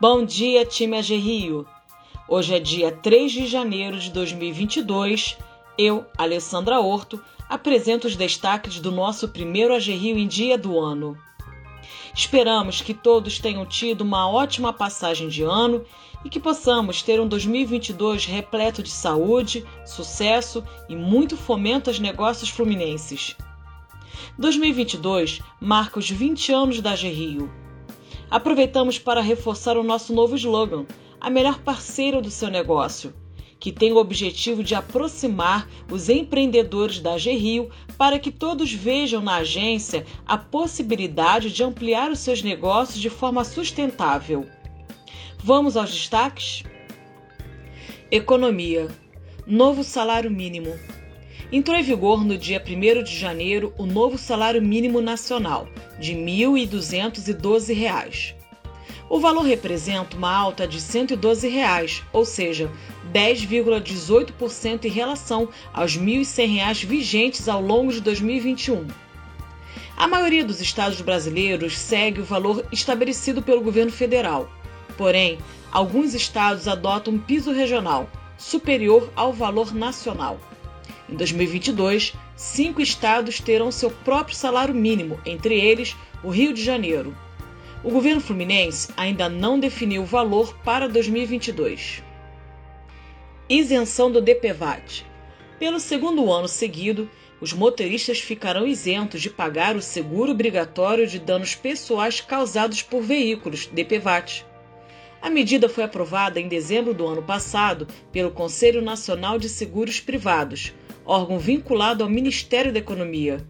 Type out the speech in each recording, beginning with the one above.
Bom dia, time AG Rio. Hoje é dia 3 de janeiro de 2022. Eu, Alessandra Horto, apresento os destaques do nosso primeiro AG Rio em dia do ano. Esperamos que todos tenham tido uma ótima passagem de ano e que possamos ter um 2022 repleto de saúde, sucesso e muito fomento aos negócios fluminenses. 2022 marca os 20 anos da AG Rio. Aproveitamos para reforçar o nosso novo slogan, a melhor parceira do seu negócio, que tem o objetivo de aproximar os empreendedores da AG Rio para que todos vejam na agência a possibilidade de ampliar os seus negócios de forma sustentável. Vamos aos destaques? Economia. Novo salário mínimo. Entrou em vigor no dia 1 de janeiro o novo salário mínimo nacional, de R$ 1.212. O valor representa uma alta de 112 reais, ou seja, 10,18% em relação aos R$ 1.100 vigentes ao longo de 2021. A maioria dos estados brasileiros segue o valor estabelecido pelo governo federal. Porém, alguns estados adotam um piso regional, superior ao valor nacional. Em 2022, cinco estados terão seu próprio salário mínimo, entre eles o Rio de Janeiro. O governo fluminense ainda não definiu o valor para 2022. Isenção do DPVAT. Pelo segundo ano seguido, os motoristas ficarão isentos de pagar o seguro obrigatório de danos pessoais causados por veículos, DPVAT. A medida foi aprovada em dezembro do ano passado pelo Conselho Nacional de Seguros Privados, órgão vinculado ao Ministério da Economia.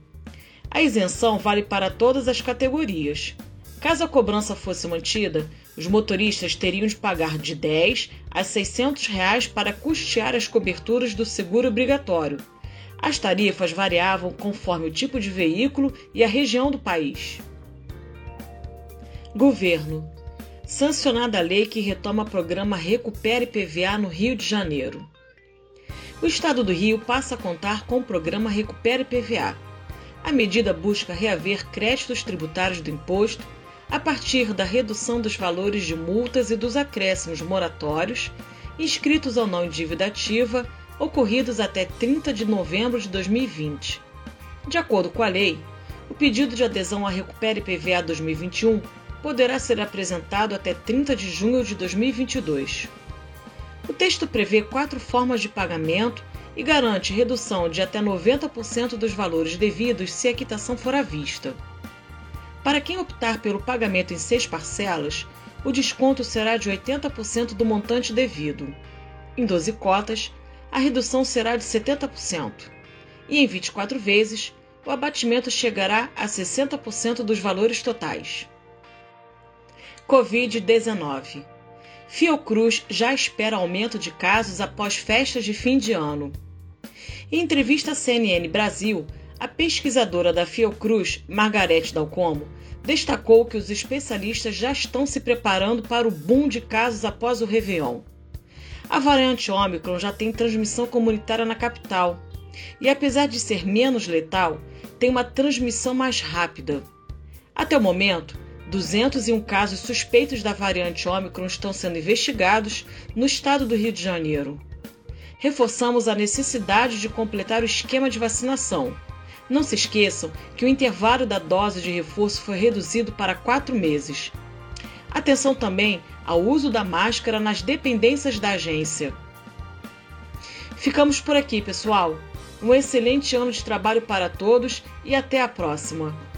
A isenção vale para todas as categorias. Caso a cobrança fosse mantida, os motoristas teriam de pagar de 10 a 600 reais para custear as coberturas do seguro obrigatório. As tarifas variavam conforme o tipo de veículo e a região do país. Governo. Sancionada a lei que retoma o programa Recupere PVA no Rio de Janeiro o Estado do Rio passa a contar com o programa Recupere PVA. A medida busca reaver créditos tributários do imposto a partir da redução dos valores de multas e dos acréscimos moratórios inscritos ou não em dívida ativa ocorridos até 30 de novembro de 2020. De acordo com a lei, o pedido de adesão à Recupere PVA 2021 poderá ser apresentado até 30 de junho de 2022. O texto prevê quatro formas de pagamento e garante redução de até 90% dos valores devidos se a quitação for à vista. Para quem optar pelo pagamento em seis parcelas, o desconto será de 80% do montante devido. Em 12 cotas, a redução será de 70%. E em 24 vezes, o abatimento chegará a 60% dos valores totais. Covid-19 Fiocruz já espera aumento de casos após festas de fim de ano. Em entrevista à CNN Brasil, a pesquisadora da Fiocruz, Margarete Dalcomo, destacou que os especialistas já estão se preparando para o boom de casos após o Réveillon. A variante Ômicron já tem transmissão comunitária na capital e, apesar de ser menos letal, tem uma transmissão mais rápida. Até o momento, 201 casos suspeitos da variante Ômicron estão sendo investigados no estado do Rio de Janeiro. Reforçamos a necessidade de completar o esquema de vacinação. Não se esqueçam que o intervalo da dose de reforço foi reduzido para quatro meses. Atenção também ao uso da máscara nas dependências da agência. Ficamos por aqui, pessoal. Um excelente ano de trabalho para todos e até a próxima!